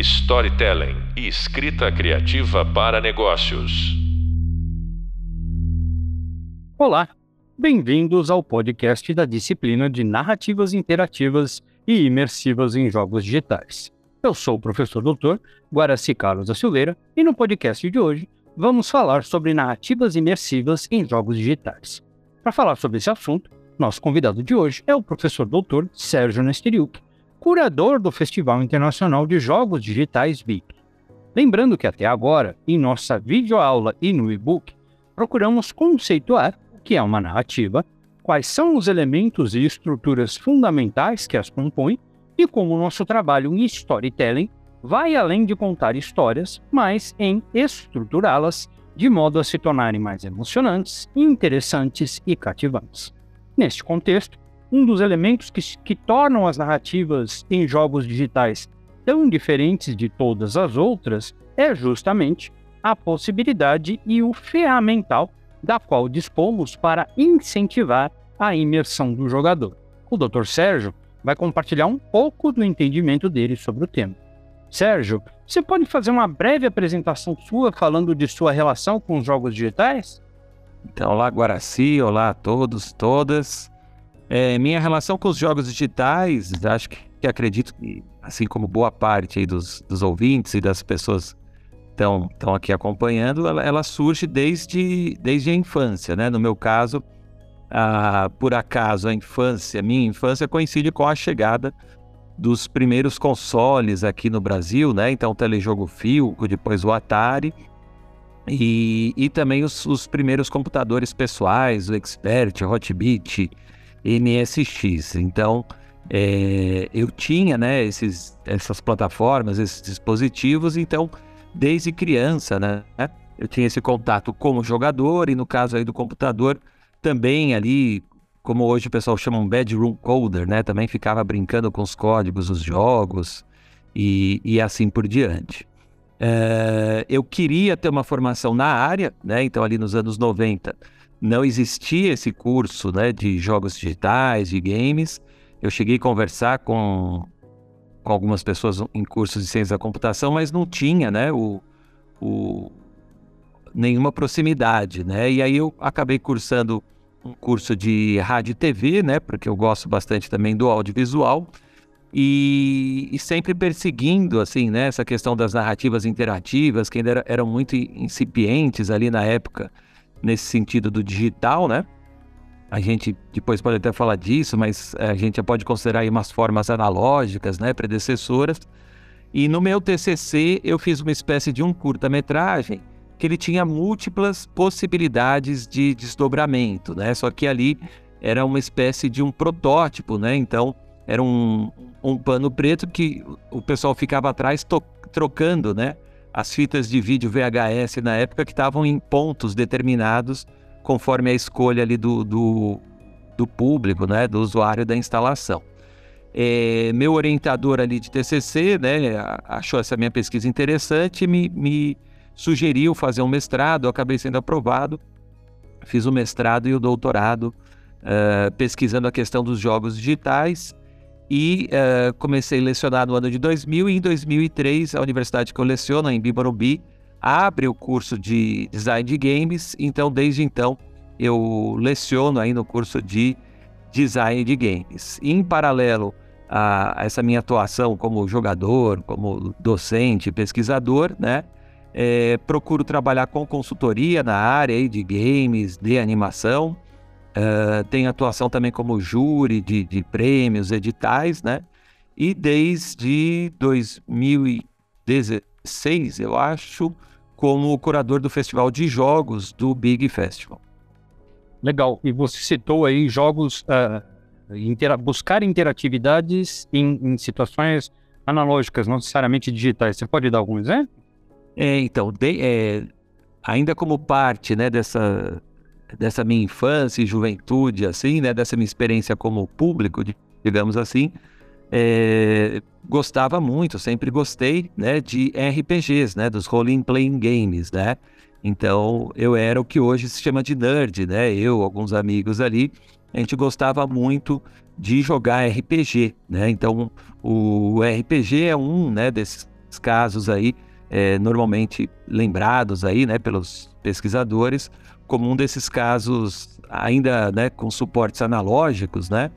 storytelling e escrita criativa para negócios. Olá, bem-vindos ao podcast da disciplina de narrativas interativas e imersivas em jogos digitais. Eu sou o professor doutor Guaraci Carlos da Silveira e no podcast de hoje vamos falar sobre narrativas imersivas em jogos digitais. Para falar sobre esse assunto, nosso convidado de hoje é o professor doutor Sérgio Nesteriuk, curador do Festival Internacional de Jogos Digitais BIP. Lembrando que até agora, em nossa videoaula e no e-book, procuramos conceituar o que é uma narrativa, quais são os elementos e estruturas fundamentais que as compõem e como o nosso trabalho em storytelling vai além de contar histórias, mas em estruturá-las de modo a se tornarem mais emocionantes, interessantes e cativantes. Neste contexto, um dos elementos que, que tornam as narrativas em jogos digitais tão diferentes de todas as outras é justamente a possibilidade e o ferramental da qual dispomos para incentivar a imersão do jogador. O Dr. Sérgio vai compartilhar um pouco do entendimento dele sobre o tema. Sérgio, você pode fazer uma breve apresentação sua falando de sua relação com os jogos digitais? Então, olá Guaraci, olá a todos, todas. É, minha relação com os jogos digitais, acho que, que acredito que, assim como boa parte dos, dos ouvintes e das pessoas estão estão aqui acompanhando, ela, ela, surge desde, desde a infância, né? No meu caso, a, por acaso a infância, minha infância coincide com a chegada dos primeiros consoles aqui no Brasil, né? Então, o telejogo Filco, depois o Atari e, e também os, os primeiros computadores pessoais, o Expert, o Hotbit, MSX. Então, é, eu tinha né, esses, essas plataformas, esses dispositivos, então, desde criança, né, eu tinha esse contato como jogador e no caso aí do computador, também ali, como hoje o pessoal chama um bedroom coder, né, também ficava brincando com os códigos, os jogos e, e assim por diante. É, eu queria ter uma formação na área, né, então ali nos anos 90, não existia esse curso né, de jogos digitais, de games. Eu cheguei a conversar com, com algumas pessoas em cursos de ciência da computação, mas não tinha né, o, o, nenhuma proximidade. Né? E aí eu acabei cursando um curso de rádio e TV, né, porque eu gosto bastante também do audiovisual. E, e, sempre perseguindo assim né, essa questão das narrativas interativas que ainda era, eram muito incipientes ali na época nesse sentido do digital, né? A gente depois pode até falar disso, mas a gente já pode considerar aí umas formas analógicas, né, predecessoras. E no meu TCC eu fiz uma espécie de um curta-metragem que ele tinha múltiplas possibilidades de desdobramento, né? Só que ali era uma espécie de um protótipo, né? Então era um, um pano preto que o pessoal ficava atrás trocando, né? As fitas de vídeo VHS na época que estavam em pontos determinados conforme a escolha ali do, do, do público, né, do usuário da instalação. É, meu orientador ali de TCC, né, achou essa minha pesquisa interessante e me, me sugeriu fazer um mestrado, eu acabei sendo aprovado, fiz o mestrado e o doutorado uh, pesquisando a questão dos jogos digitais e uh, comecei a lecionar no ano de 2000 e em 2003 a universidade que eu leciono, em Bibarubi, abre o curso de Design de Games, então desde então eu leciono aí no curso de Design de Games. Em paralelo a essa minha atuação como jogador, como docente, pesquisador, né, é, procuro trabalhar com consultoria na área aí de games, de animação, Uh, tem atuação também como júri de, de, prêmios, editais, né? E desde 2016, eu acho, como curador do Festival de Jogos do Big Festival. Legal. E você citou aí jogos, uh, intera buscar interatividades em, em, situações analógicas, não necessariamente digitais. Você pode dar algum exemplo? É, então, de, é, ainda como parte né, dessa dessa minha infância e juventude, assim, né, dessa minha experiência como público, digamos assim, é, gostava muito, sempre gostei, né, de RPGs, né, dos role playing games, né. Então eu era o que hoje se chama de nerd, né. Eu, alguns amigos ali, a gente gostava muito de jogar RPG, né. Então o RPG é um, né, desses casos aí, é, normalmente lembrados aí, né, pelos pesquisadores, como um desses casos ainda, né, com suportes analógicos, né,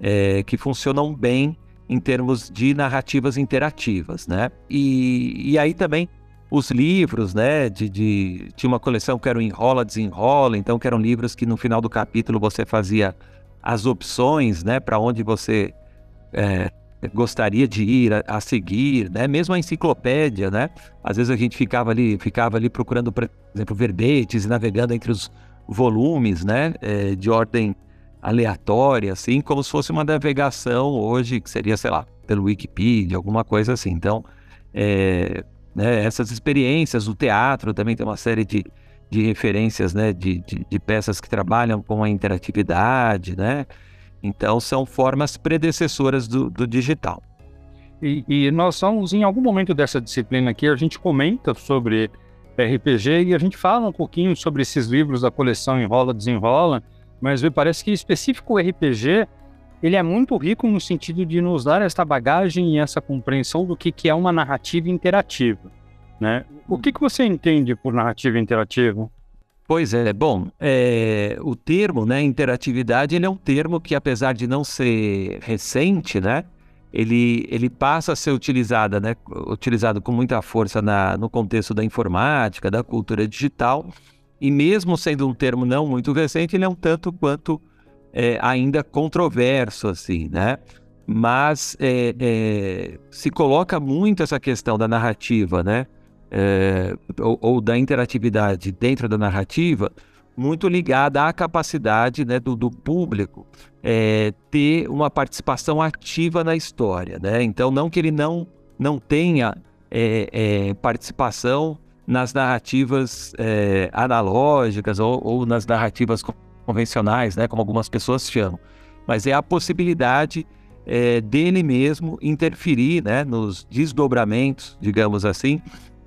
é, que funcionam bem em termos de narrativas interativas, né? E, e aí também os livros, né? De, de, tinha uma coleção que era o Enrola, Desenrola, então que eram livros que no final do capítulo você fazia as opções, né? Para onde você é, gostaria de ir a, a, seguir, né? Mesmo a enciclopédia, né? Às vezes a gente ficava ali, ficava ali procurando, por exemplo, verbetes e navegando entre os volumes, né? É, de ordem aleatória, assim, como se fosse uma navegação hoje, que seria, sei lá, pelo Wikipedia, alguma coisa assim. Então, é, né, essas experiências, o teatro também tem uma série de, de referências, né, de, de, de, peças que trabalham com a interatividade, né? Então, são formas predecessoras do, do digital. E, e, nós somos, em algum momento dessa disciplina aqui, a gente comenta sobre RPG e a gente fala um pouquinho sobre esses livros da coleção Enrola, Desenrola, mas me parece que específico o RPG ele é muito rico no sentido de nos dar essa bagagem e essa compreensão do que, que é uma narrativa interativa. Né? O que, que você entende por narrativa interativa? Pois é, bom, é, o termo, né, interatividade, ele é um termo que, apesar de não ser recente, né, ele, ele passa a ser utilizada, né, utilizado com muita força na, no contexto da informática, da cultura digital, e mesmo sendo um termo não muito recente, ele é um tanto quanto é, ainda controverso, assim, né? Mas é, é, se coloca muito essa questão da narrativa, né? É, ou, ou, da interatividade dentro da narrativa, muito ligada à capacidade né, do, do público é, ter uma participação ativa na história, né? Então, não que ele não, não tenha é, participação nas narrativas é, analógicas ou, ou, nas narrativas convencionais, né, como algumas pessoas chamam. Mas é a possibilidade é, dele mesmo interferir né, nos desdobramentos, digamos assim,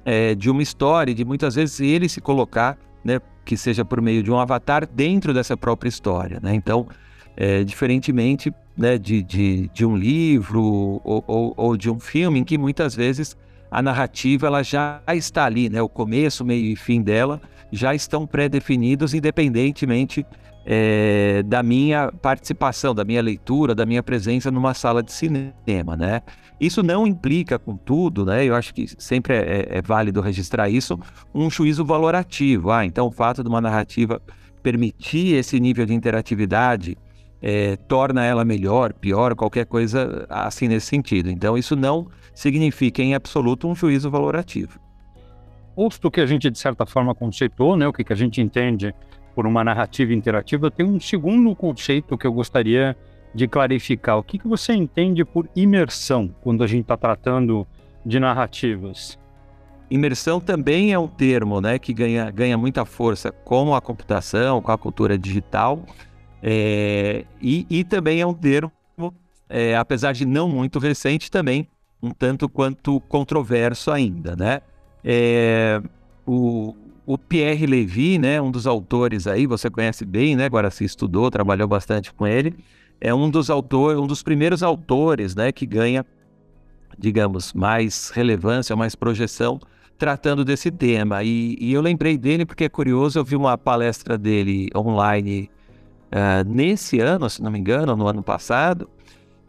é, de uma história, de muitas vezes ele se colocar, né, que seja por meio de um avatar, dentro dessa própria história. Né? Então, é, diferentemente né, de, de, de, um livro ou, ou, ou de um filme, em que muitas vezes a narrativa ela já está ali, né? O começo, meio e fim dela já estão pré-definidos, independentemente é, da minha participação, da minha leitura, da minha presença numa sala de cinema, né? Isso não implica, contudo, né? Eu acho que sempre é, é, é válido registrar isso, um juízo valorativo. Ah, então o fato de uma narrativa permitir esse nível de interatividade é, torna ela melhor, pior, qualquer coisa assim nesse sentido. Então isso não significa em absoluto um juízo valorativo. Posto que a gente, de certa forma, conceitou, né, o que, que a gente entende por uma narrativa interativa, tem um segundo conceito que eu gostaria de clarificar. O que, que você entende por imersão quando a gente está tratando de narrativas? Imersão também é um termo né, que ganha, ganha muita força com a computação, com a cultura digital, é, e, e, também é um termo, é, apesar de não muito recente, também um tanto quanto controverso ainda, né? É, o, o Pierre Levy, né, um dos autores aí, você conhece bem, né? Agora se estudou, trabalhou bastante com ele. É um dos autores, um dos primeiros autores, né, que ganha, digamos, mais relevância, mais projeção tratando desse tema. E, e eu lembrei dele porque é curioso, eu vi uma palestra dele online uh, nesse ano, se não me engano, no ano passado,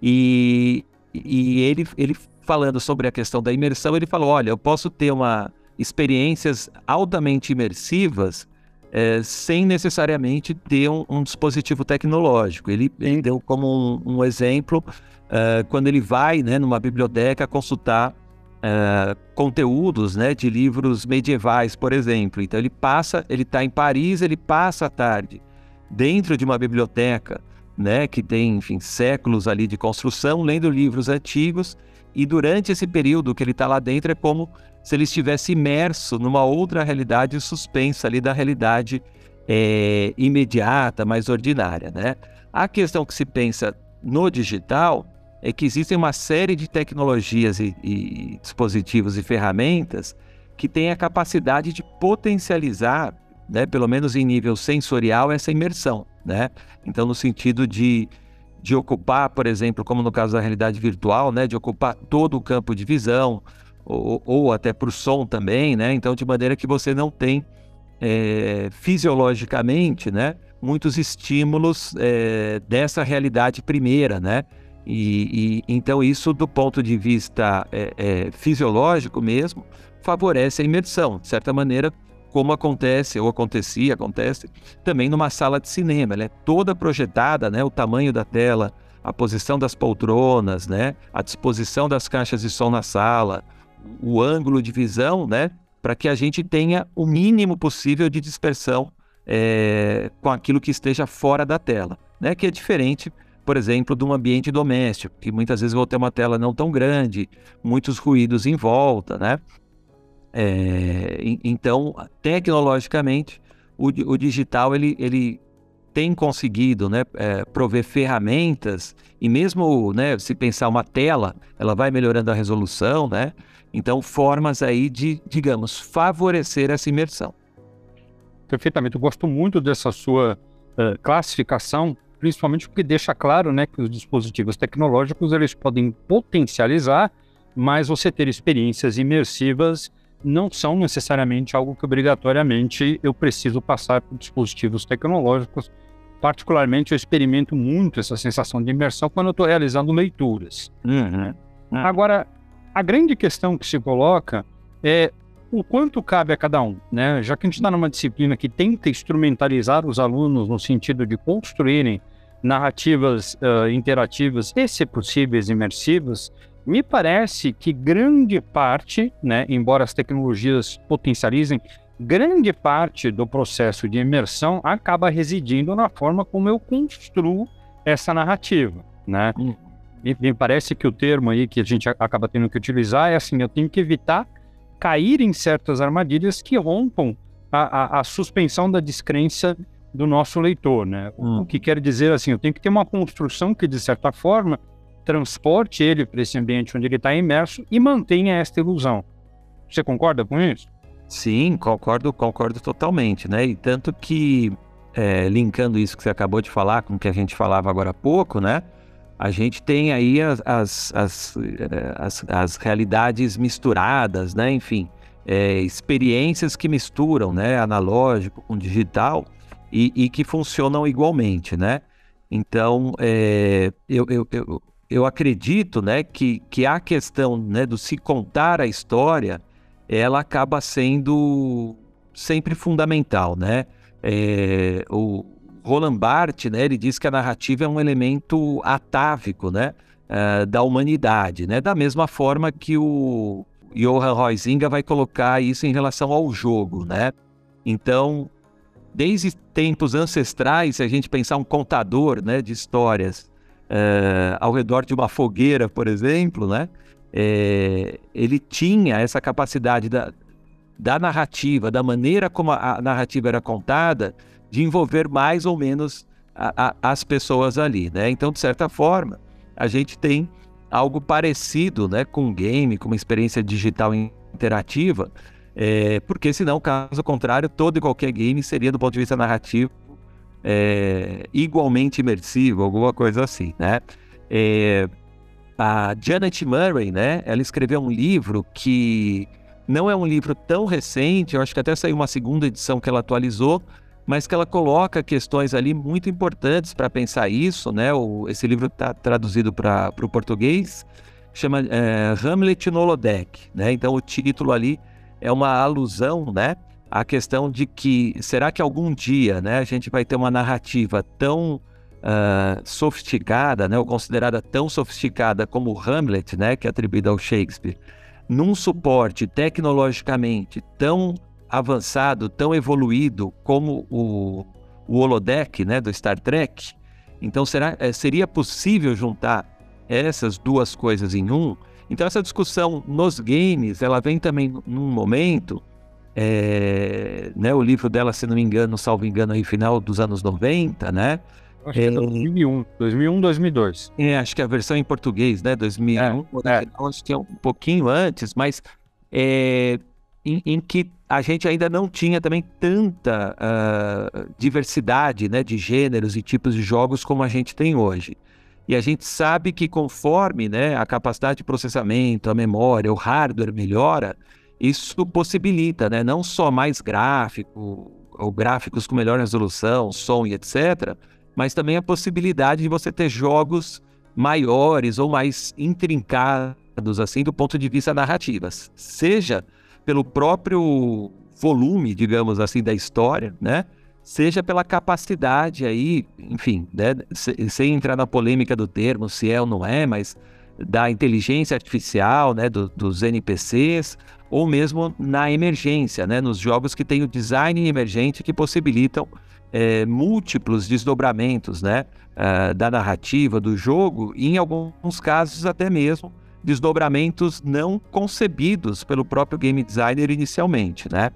e, e ele, ele falando sobre a questão da imersão, ele falou: olha, eu posso ter uma experiências altamente imersivas é, sem necessariamente ter um, um, dispositivo tecnológico. Ele, ele deu como um, um exemplo uh, quando ele vai né, numa biblioteca consultar uh, conteúdos né, de livros medievais, por exemplo. Então ele passa, ele está em Paris, ele passa a tarde dentro de uma biblioteca né, que tem, enfim, séculos ali de construção, lendo livros antigos e durante esse período que ele está lá dentro é como se ele estivesse imerso numa outra realidade suspensa ali da realidade é, imediata, mais ordinária, né? A questão que se pensa no digital é que existem uma série de tecnologias e, e dispositivos e ferramentas que têm a capacidade de potencializar, né, pelo menos em nível sensorial, essa imersão, né? Então, no sentido de de ocupar, por exemplo, como no caso da realidade virtual, né, de ocupar todo o campo de visão, ou, ou até por som também, né? Então, de maneira que você não tem é, fisiologicamente, né, muitos estímulos é, dessa realidade primeira, né? E, e, então isso, do ponto de vista é, fisiológico mesmo, favorece a imersão, de certa maneira, como acontece ou acontecia, acontece também numa sala de cinema. Ela é toda projetada, né? O tamanho da tela, a posição das poltronas, né? A disposição das caixas de som na sala, o ângulo de visão, né? Para que a gente tenha o mínimo possível de dispersão é, com aquilo que esteja fora da tela, né? Que é diferente por exemplo, de um ambiente doméstico, que muitas vezes vou ter uma tela não tão grande, muitos ruídos em volta, né? É, então, tecnologicamente, o, o, digital ele, ele tem conseguido né, é, prover ferramentas e mesmo né, se pensar uma tela, ela vai melhorando a resolução, né? Então, formas aí de, digamos, favorecer essa imersão. Perfeitamente. Eu gosto muito dessa sua uh, classificação principalmente porque deixa claro né, que os dispositivos tecnológicos eles podem potencializar, mas você ter experiências imersivas não são necessariamente algo que obrigatoriamente eu preciso passar por dispositivos tecnológicos. Particularmente, eu experimento muito essa sensação de imersão quando eu estou realizando leituras. Uhum. Uhum. Agora, a grande questão que se coloca é o quanto cabe a cada um, né? Já que a gente está numa disciplina que tenta instrumentalizar os alunos no sentido de construírem narrativas uh, interativas e, se possíveis, imersivas, me parece que grande parte, né, embora as tecnologias potencializem, grande parte do processo de imersão acaba residindo na forma como eu construo essa narrativa, né? Hum. Me, me parece que o termo aí que a gente acaba tendo que utilizar é assim, eu tenho que evitar cair em certas armadilhas que rompam a, a, a suspensão da descrença do nosso leitor, né? O que quer dizer assim, eu tenho que ter uma construção que de certa forma transporte ele para esse ambiente onde ele está imerso e mantenha esta ilusão. Você concorda com isso? Sim, concordo, concordo totalmente, né? E tanto que é, linkando isso que você acabou de falar com o que a gente falava agora há pouco, né? A gente tem aí as, as, as, é, as, as realidades misturadas, né? Enfim, é, experiências que misturam, né? Analógico com digital e, e que funcionam igualmente, né? Então, é, eu, eu, eu, eu, acredito né, que, que a questão né, do se contar a história, ela acaba sendo sempre fundamental, né? É, o Roland Barthes, né, ele diz que a narrativa é um elemento atávico, né, é, da humanidade, né? Da mesma forma que o Johann Huizinga vai colocar isso em relação ao jogo, né? Então, desde tempos ancestrais, se a gente pensar um contador né, de histórias é, ao redor de uma fogueira, por exemplo, né, é, ele tinha essa capacidade da, da narrativa, da maneira como a, narrativa era contada, de envolver mais ou menos a, a, as pessoas ali. Né? Então, de certa forma, a gente tem algo parecido né, com game, com uma experiência digital interativa, é, porque senão, caso contrário, todo e qualquer game seria, do ponto de vista narrativo, é, igualmente imersivo, alguma coisa assim, né? É, a Janet Murray, né? Ela escreveu um livro que não é um livro tão recente, eu acho que até saiu uma segunda edição que ela atualizou, mas que ela coloca questões ali muito importantes para pensar isso, né? O, esse livro está traduzido para o português, chama é, Hamlet no Holodeck, né? Então o título ali é uma alusão, né? À questão de que será que algum dia, né, a gente vai ter uma narrativa tão uh, sofisticada, né, ou considerada tão sofisticada como Hamlet, né, que é atribuída ao Shakespeare, num suporte tecnologicamente tão avançado, tão evoluído como o, o holodeck, né, do Star Trek. Então, será, eh, seria possível juntar essas duas coisas em um? Então essa discussão nos games, ela vem também num momento, é, né, o livro dela, se não me engano, salvo engano, aí final dos anos 90, né? Acho que é 2001, 2001, 2002. É, acho que a versão em português, né, 2001, é, é. acho que é um pouquinho antes, mas é, em, em, que a gente ainda não tinha também tanta uh, diversidade, né, de gêneros e tipos de jogos como a gente tem hoje. E a gente sabe que conforme né, a capacidade de processamento, a memória, o hardware melhora, isso possibilita né, não só mais gráfico, ou gráficos com melhor resolução, som e etc., mas também a possibilidade de você ter jogos maiores ou mais intrincados, assim, do ponto de vista narrativas. Seja pelo próprio volume, digamos assim, da história, né? Seja pela capacidade aí, enfim, né? sem entrar na polêmica do termo, se é ou não é, mas da inteligência artificial, né? Do, dos NPCs, ou mesmo na emergência, né? Nos jogos que têm o design emergente que possibilitam é, múltiplos desdobramentos, né? Uh, da narrativa do jogo, e em alguns casos até mesmo desdobramentos não concebidos pelo próprio game designer inicialmente, né?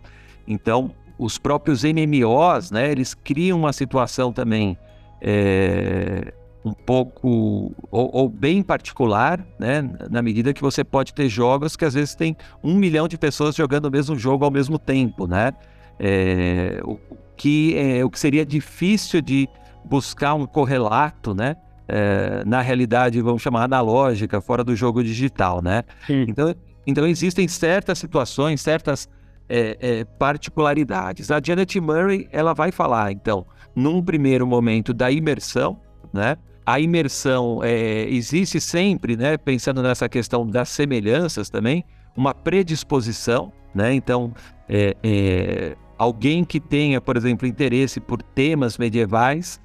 Então, os próprios MMOs, né, eles criam uma situação também é, um pouco ou, ou, bem particular, né, na medida que você pode ter jogos que às vezes tem um milhão de pessoas jogando o mesmo jogo ao mesmo tempo, né? É, o que é o que seria difícil de buscar um correlato, né? é, na realidade, vamos chamar analógica, fora do jogo digital, né? Então, então existem certas situações, certas é, é, particularidades. A Janet Murray, ela vai falar, então, num primeiro momento da imersão, né? A imersão é, existe sempre, né? Pensando nessa questão das semelhanças também, uma predisposição, né? Então, é, é, alguém que tenha, por exemplo, interesse por temas medievais,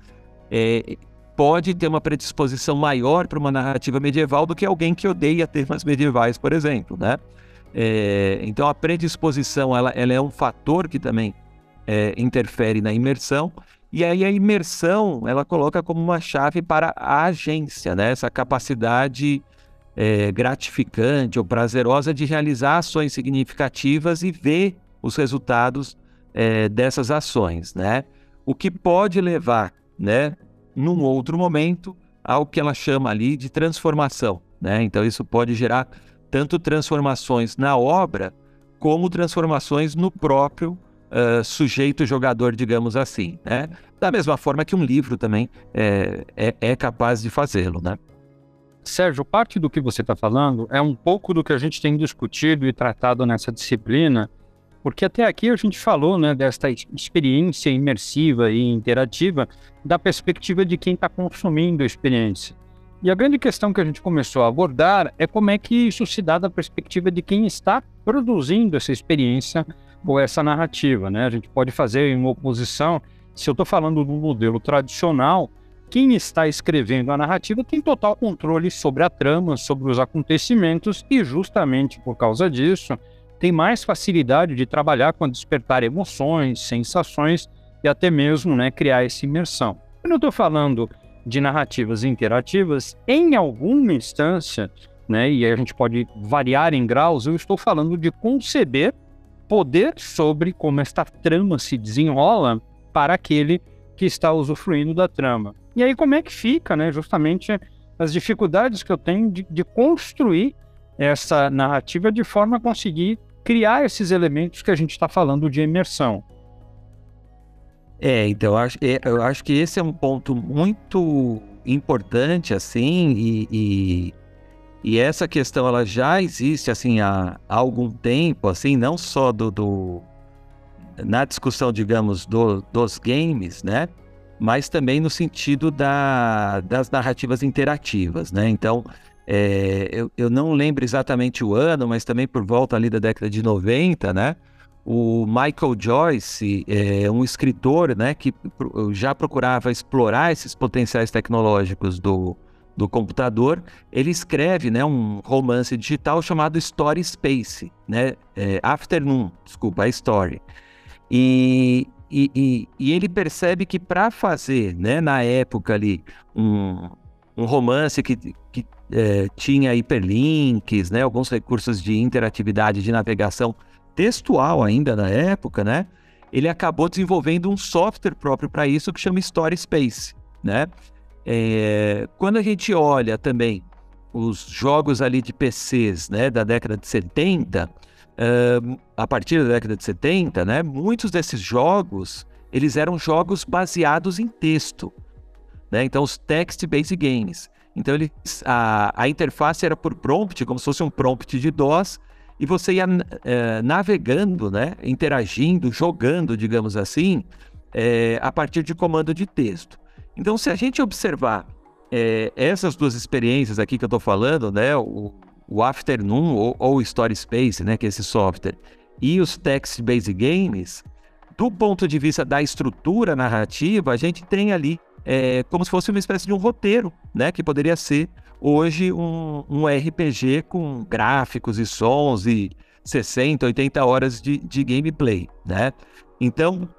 é, pode ter uma predisposição maior para uma narrativa medieval do que alguém que odeia temas medievais, por exemplo, né? É, então a predisposição ela, ela, é um fator que também é, interfere na imersão e aí a imersão ela coloca como uma chave para a agência, né? Essa capacidade é, gratificante ou prazerosa de realizar ações significativas e ver os resultados é, dessas ações, né? O que pode levar, né, num outro momento, ao que ela chama ali de transformação. Né? Então, isso pode gerar tanto transformações na obra, como transformações no próprio uh, sujeito jogador, digamos assim. Né? Da mesma forma que um livro também é, é, é capaz de fazê-lo. Né? Sérgio, parte do que você está falando é um pouco do que a gente tem discutido e tratado nessa disciplina porque até aqui a gente falou né, desta experiência imersiva e interativa da perspectiva de quem está consumindo a experiência. E a grande questão que a gente começou a abordar é como é que isso se dá da perspectiva de quem está produzindo essa experiência ou essa narrativa. Né? A gente pode fazer em oposição, se eu estou falando do modelo tradicional, quem está escrevendo a narrativa tem total controle sobre a trama, sobre os acontecimentos, e justamente por causa disso, tem mais facilidade de trabalhar com despertar emoções, sensações e até mesmo né, criar essa imersão. Quando eu estou falando de narrativas interativas, em alguma instância, né, e a gente pode variar em graus, eu estou falando de conceber poder sobre como esta trama se desenrola para aquele que está usufruindo da trama. E aí como é que fica, né, justamente as dificuldades que eu tenho de, de construir essa narrativa de forma a conseguir criar esses elementos que a gente está falando de imersão. É, então eu acho, é, eu acho que esse é um ponto muito importante, assim, e, e, e essa questão ela já existe, assim, há, algum tempo, assim, não só do, do na discussão, digamos, do, dos games, né? Mas também no sentido da, das narrativas interativas, né? Então, é, eu, eu não lembro exatamente o ano, mas também por volta ali da década de 90, né? O Michael Joyce é um escritor né, que já procurava explorar esses potenciais tecnológicos do, do computador. Ele escreve né, um romance digital chamado Story Space, né, é, Afternoon, desculpa, a Story. E, e, e, e ele percebe que para fazer, né, na época ali, um, um romance que, que é, tinha hiperlinks, né, alguns recursos de interatividade de navegação textual ainda na época, né? Ele acabou desenvolvendo um software próprio para isso que chama Story Space, né? É, quando a gente olha também os jogos ali de PCs, né, da década de 70, uh, a partir da década de 70, né, muitos desses jogos eles eram jogos baseados em texto, né? Então os text-based games Então ele, a, a interface era por prompt, como se fosse um prompt de DOS, e você ia é, navegando, né, interagindo, jogando, digamos assim, é, a partir de comando de texto. Então, se a gente observar é, essas duas experiências aqui que eu estou falando, né, o, o Afternoon ou, ou Story Space, né, que é esse software, e os text-based games, do ponto de vista da estrutura narrativa, a gente tem ali é, como se fosse uma espécie de um roteiro, né? Que poderia ser hoje um, um RPG com gráficos e sons e 60, 80 horas de, de gameplay, né? Então,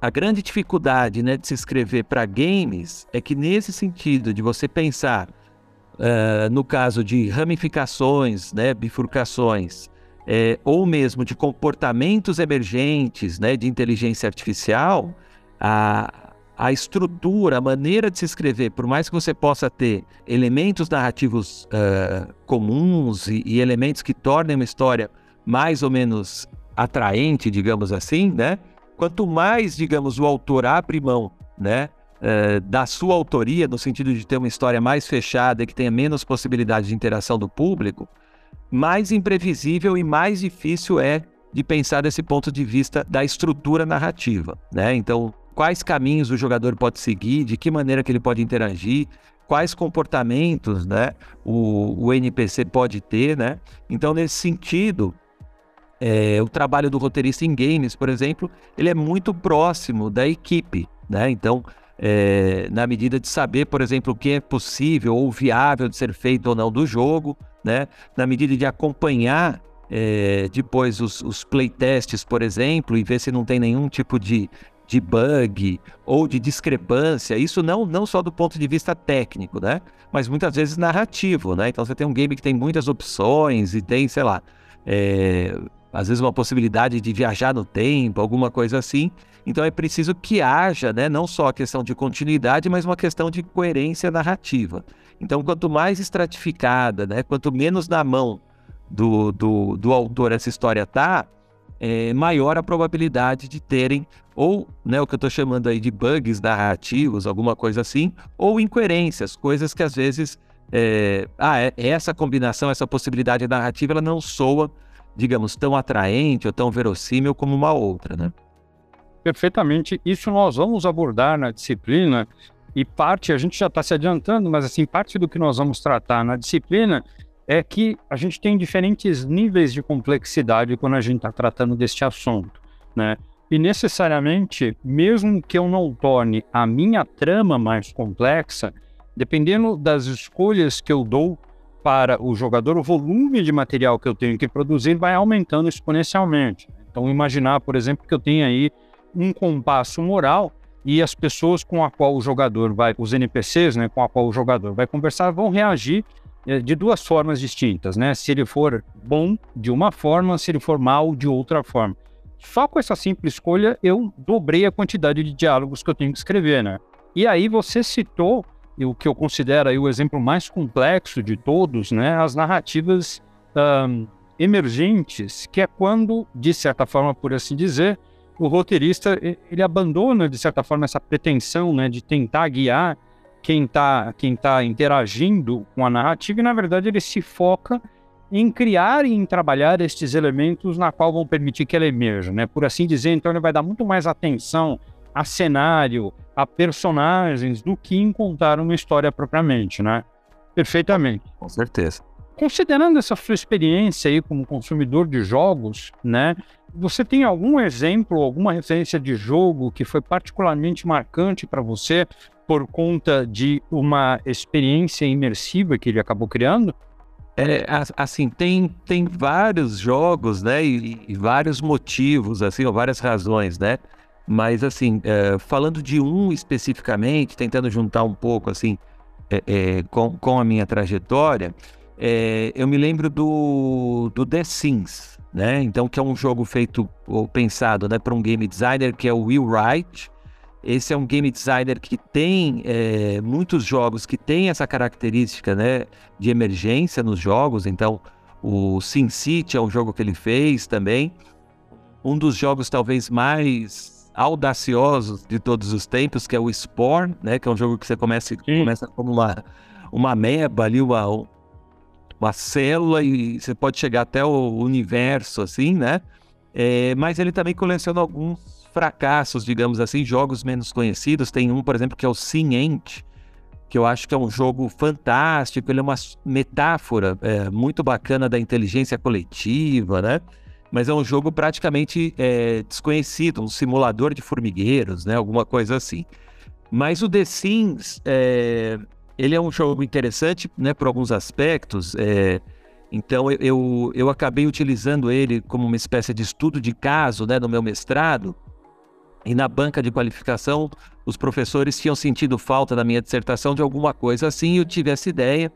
a grande dificuldade né, de se escrever para games é que, nesse sentido, de você pensar uh, no caso de ramificações, né, bifurcações, é, ou mesmo de comportamentos emergentes né, de inteligência artificial, a, a estrutura, a maneira de se escrever, por mais que você possa ter elementos narrativos uh, comuns e, e, elementos que tornem uma história mais ou menos atraente, digamos assim, né? Quanto mais, digamos, o autor abre mão, né? Uh, da sua autoria, no sentido de ter uma história mais fechada e que tenha menos possibilidade de interação do público, mais imprevisível e mais difícil é de pensar desse ponto de vista da estrutura narrativa, né? Então, quais caminhos o jogador pode seguir, de que maneira que ele pode interagir, quais comportamentos né, o, o NPC pode ter, né? Então, nesse sentido, é, o trabalho do roteirista em games, por exemplo, ele é muito próximo da equipe, né? Então, é, na medida de saber, por exemplo, o que é possível ou viável de ser feito ou não do jogo, né? Na medida de acompanhar é, depois os, os playtests, por exemplo, e ver se não tem nenhum tipo de de bug ou de discrepância, isso não, não só do ponto de vista técnico, né? Mas muitas vezes narrativo, né? Então você tem um game que tem muitas opções e tem, sei lá, é, às vezes uma possibilidade de viajar no tempo, alguma coisa assim. Então é preciso que haja, né? Não só a questão de continuidade, mas uma questão de coerência narrativa. Então, quanto mais estratificada, né? Quanto menos na mão do, do, do autor essa história tá, é, maior a probabilidade de terem ou né, o que eu estou chamando aí de bugs narrativos, alguma coisa assim, ou incoerências, coisas que às vezes é, ah, é, essa combinação, essa possibilidade narrativa, ela não soa, digamos, tão atraente ou tão verossímil como uma outra, né? Perfeitamente. Isso nós vamos abordar na disciplina e parte, a gente já está se adiantando, mas assim, parte do que nós vamos tratar na disciplina é que a gente tem diferentes níveis de complexidade quando a gente está tratando deste assunto, né? E necessariamente, mesmo que eu não torne a minha trama mais complexa, dependendo das escolhas que eu dou para o jogador, o volume de material que eu tenho que produzir vai aumentando exponencialmente. Então, imaginar, por exemplo, que eu tenho aí um compasso moral e as pessoas com a qual o jogador vai, os NPCs, né, com a qual o jogador vai conversar, vão reagir é, de duas formas distintas, né? Se ele for bom de uma forma, se ele for mal de outra forma. Só com essa simples escolha eu dobrei a quantidade de diálogos que eu tenho que escrever, né? E aí você citou o que eu considero aí o exemplo mais complexo de todos, né? As narrativas um, emergentes, que é quando, de certa forma, por assim dizer, o roteirista ele abandona de certa forma essa pretensão, né, de tentar guiar quem está quem tá interagindo com a narrativa e, na verdade, ele se foca em criar e em trabalhar estes elementos na qual vão permitir que ela emerja, né? Por assim dizer, então ele vai dar muito mais atenção a cenário, a personagens, do que em contar uma história propriamente, né? Perfeitamente. Com certeza. Considerando essa sua experiência aí como consumidor de jogos, né? Você tem algum exemplo, alguma referência de jogo que foi particularmente marcante para você por conta de uma experiência imersiva que ele acabou criando? É, assim, tem, tem vários jogos, né, e, e vários motivos, assim, ou várias razões, né, mas, assim, é, falando de um especificamente, tentando juntar um pouco, assim, é, é, com, com a minha trajetória, eu me lembro do, do The Sims, né, então, que é um jogo feito ou pensado, né, para um game designer que é o Will Wright, esse é um game designer que tem muitos jogos que tem essa característica né, de emergência nos jogos. Então, o Sin City é um jogo que ele fez também. Um dos jogos talvez mais audaciosos de todos os tempos, que é o Spawn, né, que é um jogo que você começa, começa como uma, uma meba ali, uma, uma célula, e você pode chegar até o universo, assim, né? É, mas ele também coleciona alguns fracassos, digamos assim, jogos menos conhecidos. Tem um, por exemplo, que é o Sim Ent, que eu acho que é um jogo fantástico, ele é uma metáfora é, muito bacana da inteligência coletiva, né? Mas é um jogo praticamente é, desconhecido, um simulador de formigueiros, né? Alguma coisa assim. Mas o The Sims, é, ele é um jogo interessante, né? Por alguns aspectos. É, então eu, eu, eu acabei utilizando ele como uma espécie de estudo de caso, né? No meu mestrado. E na banca de qualificação, os professores tinham sentido falta da minha dissertação de alguma coisa assim, e eu tive essa ideia,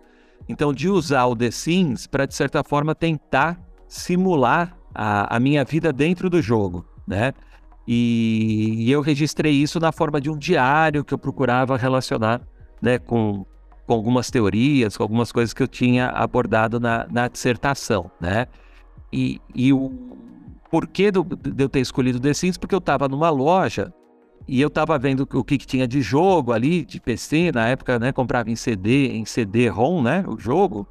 então, de usar o The Sims para, de certa forma, tentar simular a, a, minha vida dentro do jogo, né? E, e, eu registrei isso na forma de um diário que eu procurava relacionar, né, com, com algumas teorias, com algumas coisas que eu tinha abordado na, na dissertação, né? E, e o, porquê do, de eu ter escolhido The Sims? Porque eu estava numa loja e eu estava vendo o que, que, tinha de jogo ali, de PC, na época, né, comprava em CD, em CD-ROM, né, o jogo,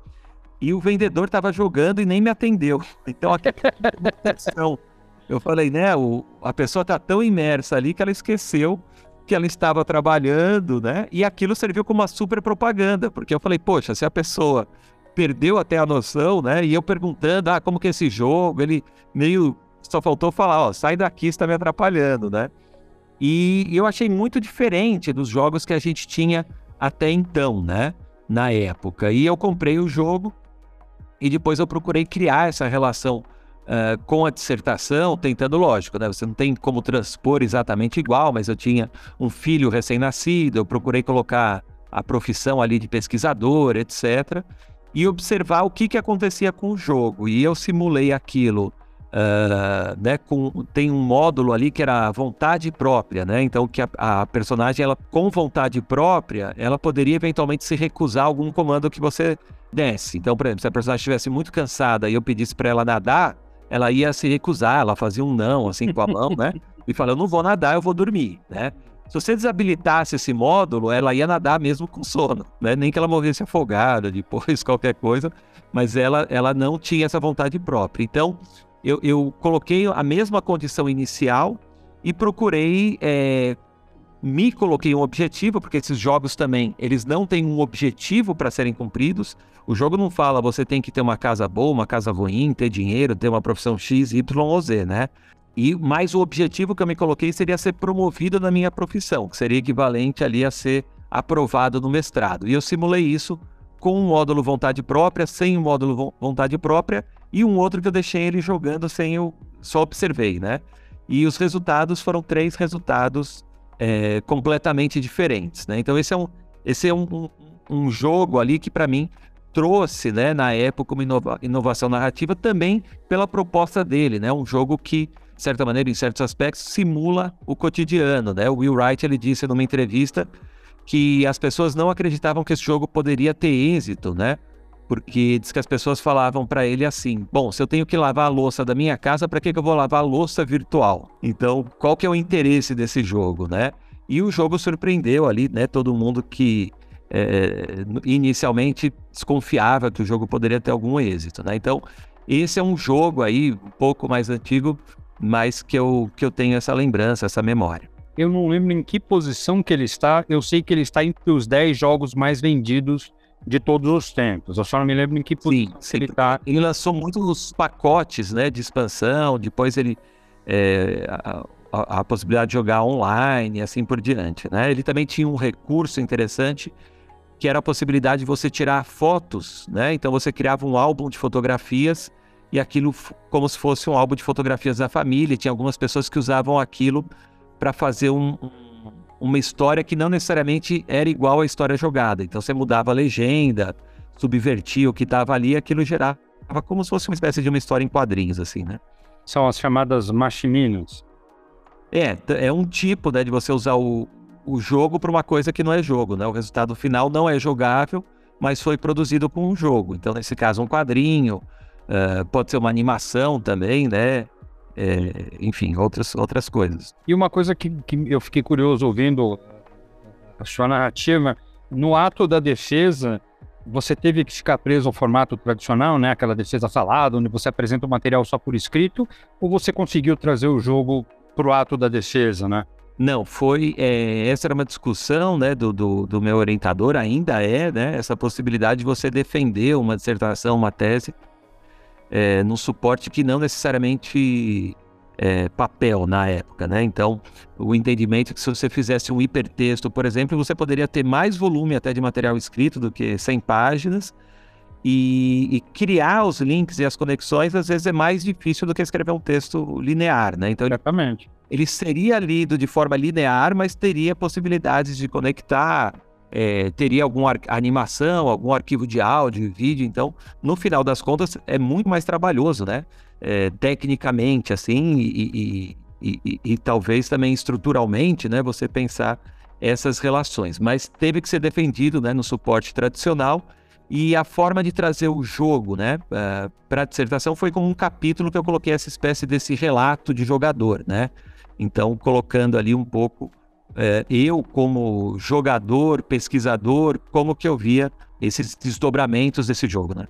e o vendedor estava jogando e nem me atendeu. Então, aqui eu falei, né, o, a pessoa está tão imersa ali que ela esqueceu que ela estava trabalhando, né, e aquilo serviu como uma super propaganda, porque eu falei, poxa, se a pessoa perdeu até a noção, né, e eu perguntando, ah, como que é esse jogo, ele meio só faltou falar, ó, sai daqui, está me atrapalhando, né? E eu achei muito diferente dos jogos que a gente tinha até então, né? Na época. E eu comprei o jogo e depois eu procurei criar essa relação uh, com a dissertação, tentando, lógico, né? Você não tem como transpor exatamente igual, mas eu tinha um filho recém-nascido, eu procurei colocar a profissão ali de pesquisador, etc. E observar o que, que acontecia com o jogo. E eu simulei aquilo Uh, né, com, tem um módulo ali que era vontade própria, né? Então que a, a, personagem, ela com vontade própria, ela poderia eventualmente se recusar a algum comando que você desse. Então, por exemplo, se a personagem estivesse muito cansada e eu pedisse para ela nadar, ela ia se recusar, ela fazia um não assim com a mão, né? E fala, eu não vou nadar, eu vou dormir, né? Se você desabilitasse esse módulo, ela ia nadar mesmo com sono, né? Nem que ela morresse afogada depois, qualquer coisa, mas ela, ela não tinha essa vontade própria. Então, eu, eu coloquei a mesma condição inicial e procurei é, me coloquei um objetivo, porque esses jogos também, eles não têm um objetivo para serem cumpridos. O jogo não fala você tem que ter uma casa boa, uma casa ruim, ter dinheiro, ter uma profissão X, Y ou Z, né? E mais o objetivo que eu me coloquei seria ser promovido na minha profissão, que seria equivalente ali a ser aprovado no mestrado. E eu simulei isso com um módulo vontade própria, sem um módulo vontade própria e um outro que eu deixei ele jogando sem eu só observei, né? E os resultados foram três resultados é, completamente diferentes, né? Então esse é um, esse é um, um, jogo ali que para mim trouxe, né, na época uma inova inovação narrativa também pela proposta dele, né? Um jogo que de certa maneira, em certos aspectos, simula o cotidiano, né? O Will Wright ele disse numa entrevista que as pessoas não acreditavam que esse jogo poderia ter êxito, né? Porque diz que as pessoas falavam para ele assim: bom, se eu tenho que lavar a louça da minha casa, para que, que eu vou lavar a louça virtual? Então, qual que é o interesse desse jogo, né? E o jogo surpreendeu ali, né? Todo mundo que é, inicialmente desconfiava que o jogo poderia ter algum êxito, né? Então, esse é um jogo aí um pouco mais antigo, mas que eu, que eu tenho essa lembrança, essa memória. Eu não lembro em que posição que ele está. Eu sei que ele está entre os 10 jogos mais vendidos de todos os tempos. Eu só não me lembro em que sim, sim. ele está. Ele lançou muitos pacotes né, de expansão, depois ele. É, a, a, a, possibilidade de jogar online e assim por diante. Né? Ele também tinha um recurso interessante que era a possibilidade de você tirar fotos, né? Então você criava um álbum de fotografias e aquilo como se fosse um álbum de fotografias da família. Tinha algumas pessoas que usavam aquilo para fazer um, um uma história que não necessariamente era igual à história jogada. Então você mudava a legenda, subvertia o que estava ali, aquilo gerava como se fosse uma espécie de uma história em quadrinhos, assim, né? São as chamadas machininas. É, é um tipo né, de você usar o, o jogo para uma coisa que não é jogo, né? O resultado final não é jogável, mas foi produzido com um jogo. Então, nesse caso, um quadrinho, uh, pode ser uma animação também, né? É, enfim, outras, outras coisas. E uma coisa que, que eu fiquei curioso ouvindo a sua narrativa, no ato da defesa, você teve que ficar preso ao formato tradicional, né? Aquela defesa falada, onde você apresenta o material só por escrito, ou você conseguiu trazer o jogo para o ato da defesa, né? Não, foi. É, essa era uma discussão né, do, do, do, meu orientador, ainda é, né? Essa possibilidade de você defender uma dissertação, uma tese, é, num suporte que não necessariamente é, papel na época, né? Então, o entendimento é que se você fizesse um hipertexto, por exemplo, você poderia ter mais volume até de material escrito do que 100 páginas, e, e, criar os links e as conexões às vezes é mais difícil do que escrever um texto linear, né? Então, Exatamente. Ele, ele seria lido de forma linear, mas teria possibilidades de conectar, é, teria alguma animação, algum arquivo de áudio vídeo. Então, no final das contas, é muito mais trabalhoso, né? É, tecnicamente, assim, e, e, e, e, talvez também estruturalmente, né? Você pensar essas relações. Mas teve que ser defendido né, no suporte tradicional e a forma de trazer o jogo, né, eh, para a dissertação foi com um capítulo que eu coloquei essa espécie desse relato de jogador, né? Então, colocando ali um pouco uh, eu como jogador, pesquisador, como que eu via esses desdobramentos desse jogo, né?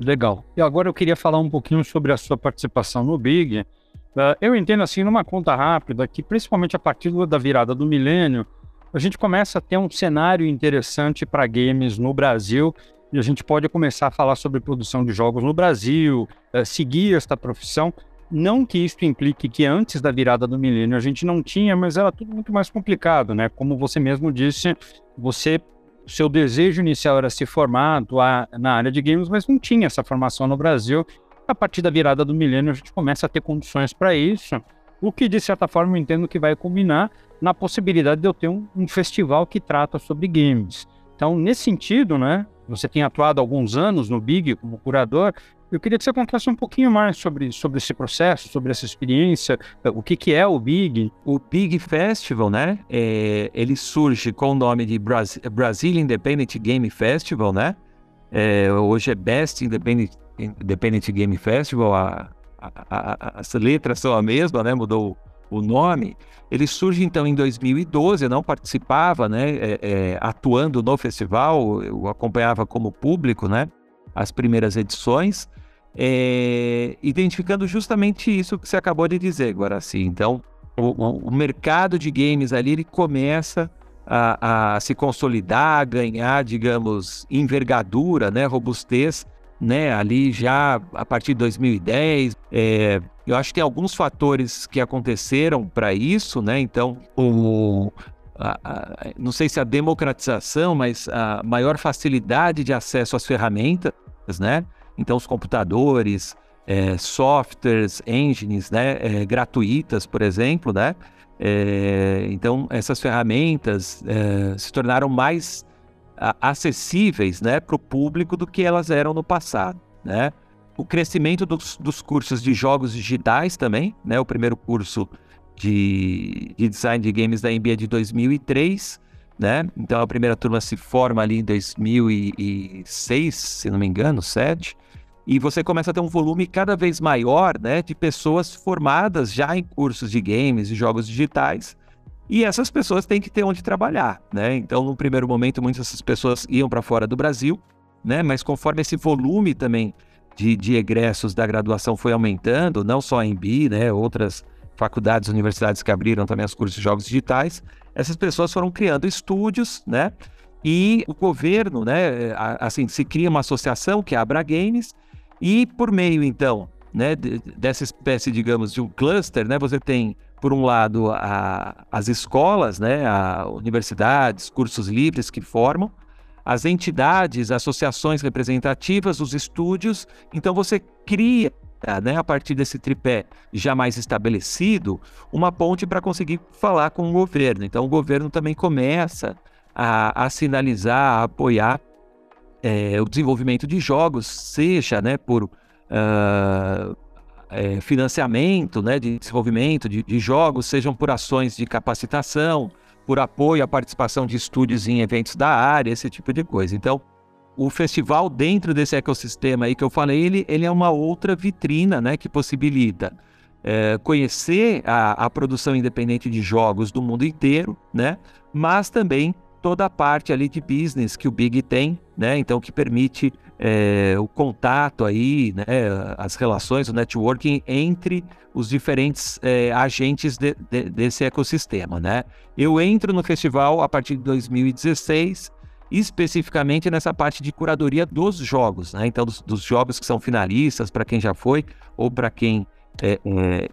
Legal. E agora eu queria falar um pouquinho sobre a sua participação no Big. Uh, eu entendo assim, numa conta rápida, que principalmente a partir da virada do milênio, a gente começa a ter um cenário interessante para games no Brasil e a gente pode começar a falar sobre produção de jogos no Brasil, uh, seguir esta profissão. Não que isso implique que antes da virada do milênio a gente não tinha, mas era tudo muito mais complicado, né? Como você mesmo disse, você seu desejo inicial era se formar, atuar na área de games, mas não tinha essa formação no Brasil. A partir da virada do milênio a gente começa a ter condições para isso, o que de certa forma eu entendo que vai combinar na possibilidade de eu ter um, um festival que trata sobre games. Então, nesse sentido, né, você tem atuado alguns anos no Big como curador. Eu queria que você contasse um pouquinho mais sobre, sobre esse processo, sobre essa experiência, o que, que é o Big. O Big Festival, né? É, ele surge com o nome de Bras Brazil Independent Game Festival, né? É, hoje é Best Independent, Independent Game Festival. A, a, a, as letras são a mesma, né? Mudou o nome. Ele surge então em 2012, eu não participava, né, é, é, atuando no festival, eu acompanhava como público, né, as primeiras edições, é, identificando justamente isso que você acabou de dizer, Guaraci. Então, o, o mercado de games ali ele começa a, a, se consolidar, a ganhar, digamos, envergadura, né, robustez, né, ali já a partir de 2010. É, eu acho que tem alguns fatores que aconteceram para isso, né? Então, o, a, a, não sei se a democratização, mas a maior facilidade de acesso às ferramentas, né? Então, os computadores, é, softwares, engines, né? É, gratuitas, por exemplo, né? É, então, essas ferramentas é, se tornaram mais acessíveis né, para o público do que elas eram no passado. Né? o crescimento dos, dos cursos de jogos digitais também, né? O primeiro curso de, de design de games da MBA de 2003, né? Então a primeira turma se forma ali em 2006, se não me engano, 7. E você começa a ter um volume cada vez maior, né, de pessoas formadas já em cursos de games e jogos digitais. E essas pessoas têm que ter onde trabalhar, né? Então, no primeiro momento, muitas dessas pessoas iam para fora do Brasil, né? Mas conforme esse volume também de, de egressos da graduação foi aumentando, não só a EMB, né, outras faculdades, universidades que abriram também os cursos de jogos digitais, essas pessoas foram criando estúdios, né, e o governo, né, assim, se cria uma associação que é a Abra Games, e por meio, então, né, dessa espécie, digamos, de um cluster, né, você tem, por um lado, a, as escolas, né, a universidades, cursos livres que formam, as entidades, associações representativas, os estúdios. Então você cria, né, a partir desse tripé já mais estabelecido, uma ponte para conseguir falar com o governo. Então o governo também começa a, a sinalizar, a apoiar é, o desenvolvimento de jogos, seja né, por uh, é, financiamento né, de desenvolvimento de, de jogos, sejam por ações de capacitação, por apoio à participação de estúdios em eventos da área, esse tipo de coisa. Então, o festival dentro desse ecossistema aí que eu falei, ele, ele é uma outra vitrina, né, que possibilita é, conhecer a, a, produção independente de jogos do mundo inteiro, né, mas também toda a parte ali de business que o Big tem, né? Então que permite é, o contato aí, né? As relações, o networking entre os diferentes é, agentes de, de, desse ecossistema, né? Eu entro no festival a partir de 2016, especificamente nessa parte de curadoria dos jogos, né? Então dos, dos jogos que são finalistas para quem já foi ou para quem é,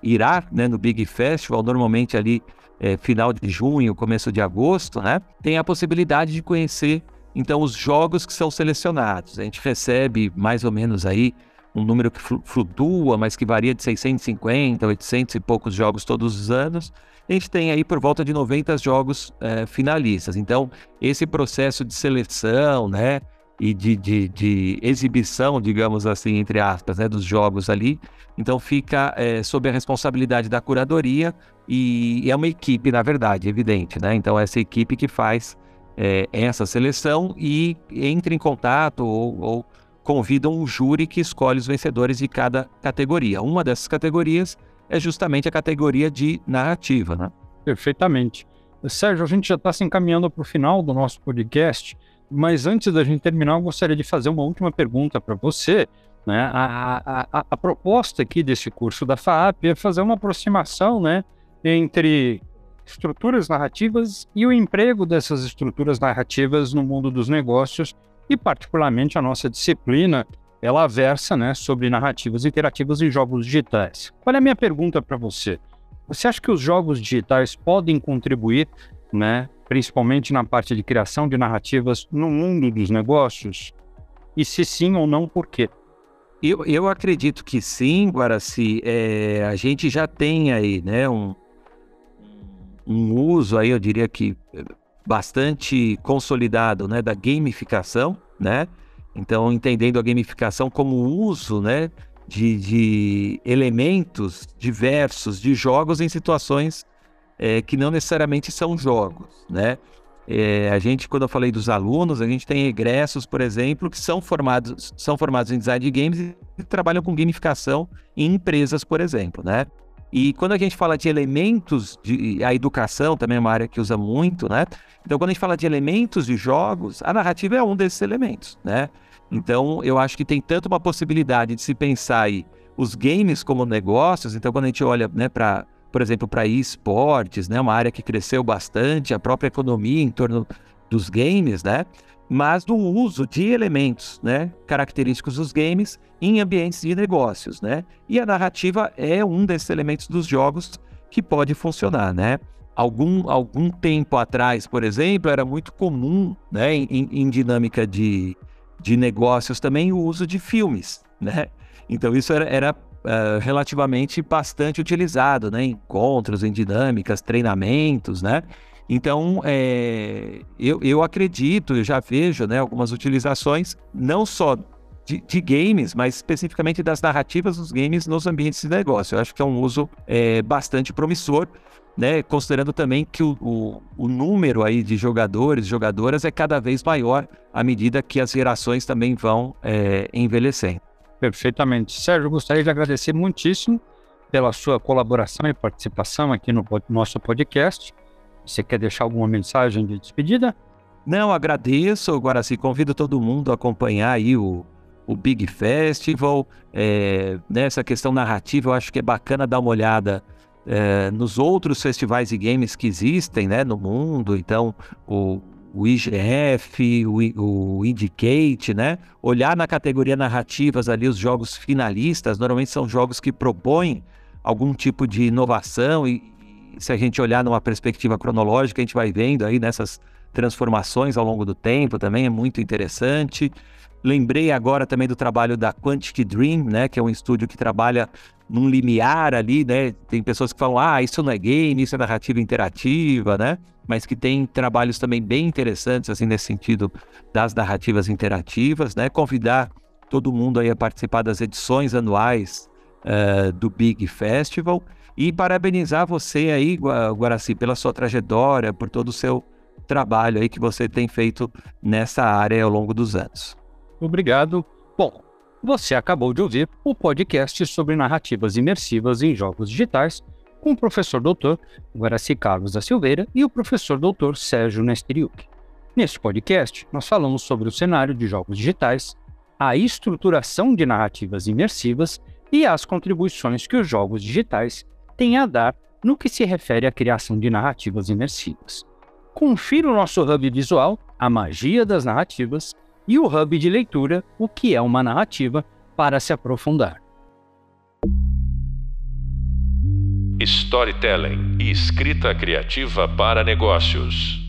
irá, né? No Big Festival, normalmente ali é, final de junho, começo de agosto, né? Tem a possibilidade de conhecer então os jogos que são selecionados. A gente recebe mais ou menos aí um número que flutua, mas que varia de 650, 800 e poucos jogos todos os anos. A gente tem aí por volta de 90 jogos é, finalistas. Então, esse processo de seleção, né, e de, de, de, exibição, digamos assim, entre aspas, né, dos jogos ali. Então fica é, sob a responsabilidade da curadoria e, e, é uma equipe, na verdade, evidente, né? Então essa equipe que faz é, essa seleção e entra em contato ou, ou convida um júri que escolhe os vencedores de cada categoria. Uma dessas categorias é justamente a categoria de narrativa, né? Perfeitamente. Sérgio, a gente já está se encaminhando para o final do nosso podcast. Mas antes da gente terminar, eu gostaria de fazer uma última pergunta para você. Né? A, a, a, proposta aqui desse curso da FAAP é fazer uma aproximação né, entre estruturas narrativas e o emprego dessas estruturas narrativas no mundo dos negócios e, particularmente, a nossa disciplina, ela versa né, sobre narrativas interativas em jogos digitais. Qual é a minha pergunta para você? Você acha que os jogos digitais podem contribuir né, principalmente na parte de criação de narrativas no mundo dos negócios? E se sim ou não, por quê? Eu, eu acredito que sim, Guaraci. É, a gente já tem aí né, um, um uso aí, eu diria que bastante consolidado né, da gamificação, né? Então, entendendo a gamificação como uso né, de, de elementos diversos de jogos em situações é, que não necessariamente são jogos, né? É, a gente, quando eu falei dos alunos, a gente tem egressos, por exemplo, que são formados, são formados em design de games e trabalham com gamificação em empresas, por exemplo, né? E quando a gente fala de elementos, de, a educação também é uma área que usa muito, né? Então, quando a gente fala de elementos de jogos, a narrativa é um desses elementos, né? Então, eu acho que tem tanto uma possibilidade de se pensar aí os games como negócios. Então, quando a gente olha né, para por exemplo, para esportes, né? Uma área que cresceu bastante, a própria economia em torno dos games, né? Mas do uso de elementos, né? Característicos dos games em ambientes de negócios, né? E a narrativa é um desses elementos dos jogos que pode funcionar, né? Algum, algum tempo atrás, por exemplo, era muito comum, né? Em, em dinâmica de, de negócios também o uso de filmes, né? Então isso era, era uh, relativamente bastante utilizado, né? Encontros, em dinâmicas, treinamentos, né? Então, é, eu, eu acredito, eu já vejo né, algumas utilizações, não só de, de, games, mas especificamente das narrativas dos games nos ambientes de negócio. Eu acho que é um uso é, bastante promissor, né, considerando também que o, o, o, número aí de jogadores, jogadoras é cada vez maior à medida que as gerações também vão é, envelhecendo. Perfeitamente. Sérgio, gostaria de agradecer muitíssimo pela sua colaboração e participação aqui no nosso podcast. Você quer deixar alguma mensagem de despedida? Não, agradeço. Agora sim, convido todo mundo a acompanhar aí o, o Big Festival. É, nessa questão narrativa, eu acho que é bacana dar uma olhada é, nos outros festivais e games que existem né, no mundo. Então, o o IGF, o, o Indicate, né? Olhar na categoria narrativas ali os jogos finalistas, normalmente são jogos que propõem algum tipo de inovação e, e se a gente olhar numa perspectiva cronológica, a gente vai vendo aí nessas transformações ao longo do tempo também é muito interessante. Lembrei agora também do trabalho da Quantic Dream, né, que é um estúdio que trabalha num limiar ali, né? Tem pessoas que falam, ah, isso não é game, isso é narrativa interativa, né? Mas que tem trabalhos também bem interessantes, assim, nesse sentido das narrativas interativas, né? Convidar todo mundo aí a participar das edições anuais uh, do Big Festival e parabenizar você aí, Guaraci, pela sua trajetória, por todo o seu trabalho aí que você tem feito nessa área ao longo dos anos. Obrigado. Bom, você acabou de ouvir o podcast sobre narrativas imersivas em jogos digitais com o professor doutor Guaraci Carlos da Silveira e o professor doutor Sérgio Nesteriuk. Neste podcast, nós falamos sobre o cenário de jogos digitais, a estruturação de narrativas imersivas e as contribuições que os jogos digitais têm a dar no que se refere à criação de narrativas imersivas. Confira o nosso hub visual, a magia das narrativas, e o hub de leitura, o que é uma narrativa, para se aprofundar. Storytelling e escrita criativa para negócios.